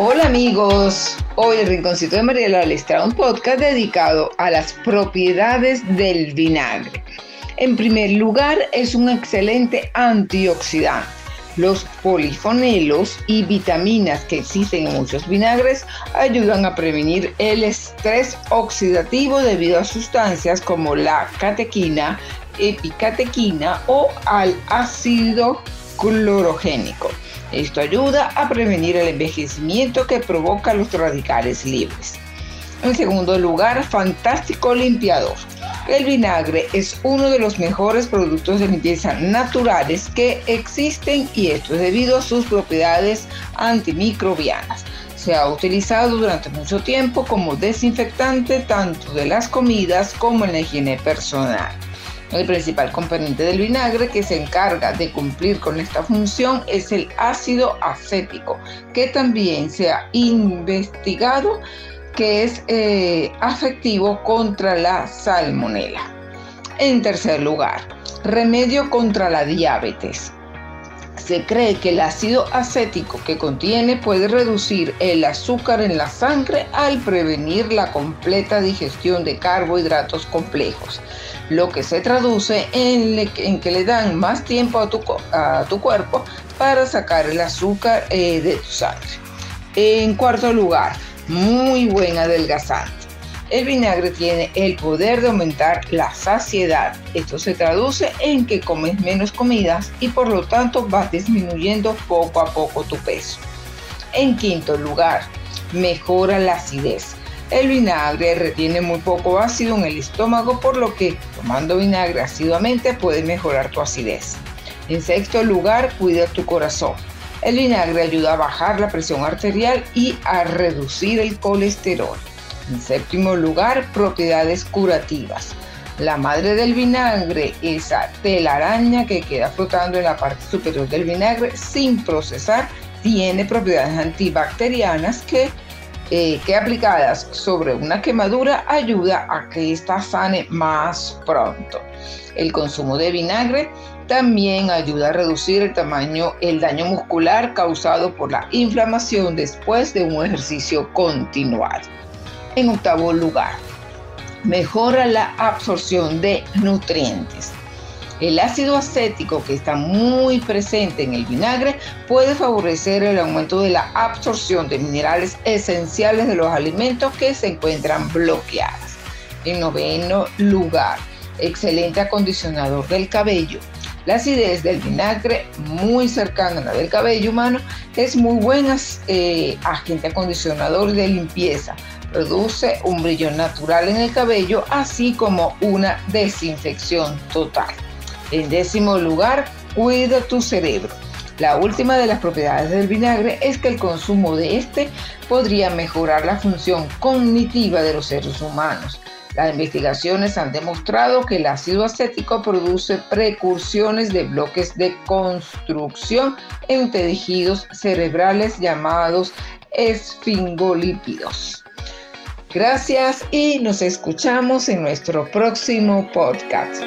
Hola amigos, hoy el Rinconcito de Mariela les trae un podcast dedicado a las propiedades del vinagre. En primer lugar, es un excelente antioxidante. Los polifonelos y vitaminas que existen en muchos vinagres ayudan a prevenir el estrés oxidativo debido a sustancias como la catequina, epicatequina o al ácido clorogénico. Esto ayuda a prevenir el envejecimiento que provoca los radicales libres. En segundo lugar, fantástico limpiador. El vinagre es uno de los mejores productos de limpieza naturales que existen y esto es debido a sus propiedades antimicrobianas. Se ha utilizado durante mucho tiempo como desinfectante tanto de las comidas como en la higiene personal. El principal componente del vinagre que se encarga de cumplir con esta función es el ácido acético, que también se ha investigado que es eh, afectivo contra la salmonela. En tercer lugar, remedio contra la diabetes. Se cree que el ácido acético que contiene puede reducir el azúcar en la sangre al prevenir la completa digestión de carbohidratos complejos lo que se traduce en, que le dan más tiempo a tu, cuerpo para sacar el azúcar eh, de tu sangre. En cuarto lugar, muy buen adelgazante. El vinagre tiene el poder de aumentar la saciedad. Esto se traduce en que comes menos comidas y por lo tanto vas disminuyendo poco a poco tu peso. En quinto lugar, mejora la acidez. El vinagre retiene muy poco ácido en el estómago, por lo que tomando vinagre asiduamente puede mejorar tu acidez. En sexto lugar, cuida tu corazón. El vinagre ayuda a bajar la presión arterial y a reducir el colesterol. En séptimo lugar, propiedades curativas. La madre del vinagre, esa telaraña que queda flotando en la parte superior del vinagre sin procesar, tiene propiedades antibacterianas que eh, que aplicadas sobre una quemadura ayuda a que ésta sane más pronto. El consumo de vinagre también ayuda a reducir el tamaño, el daño muscular causado por la inflamación después de un ejercicio continuado. En octavo lugar, mejora la absorción de nutrientes. El ácido acético que está muy presente en el vinagre puede favorecer el aumento de la absorción de minerales esenciales de los alimentos que se encuentran bloqueadas. En noveno lugar, excelente acondicionador del cabello. La acidez del vinagre, muy cercana a la del cabello humano, es muy buen eh, agente acondicionador de limpieza. Produce un brillo natural en el cabello, así como una desinfección total. En décimo lugar, cuida tu cerebro. La última de las propiedades del vinagre es que el consumo de este podría mejorar la función cognitiva de los seres humanos. Las investigaciones han demostrado que el ácido acético produce precursiones de bloques de construcción en tejidos cerebrales llamados esfingolípidos. Gracias y nos escuchamos en nuestro próximo podcast.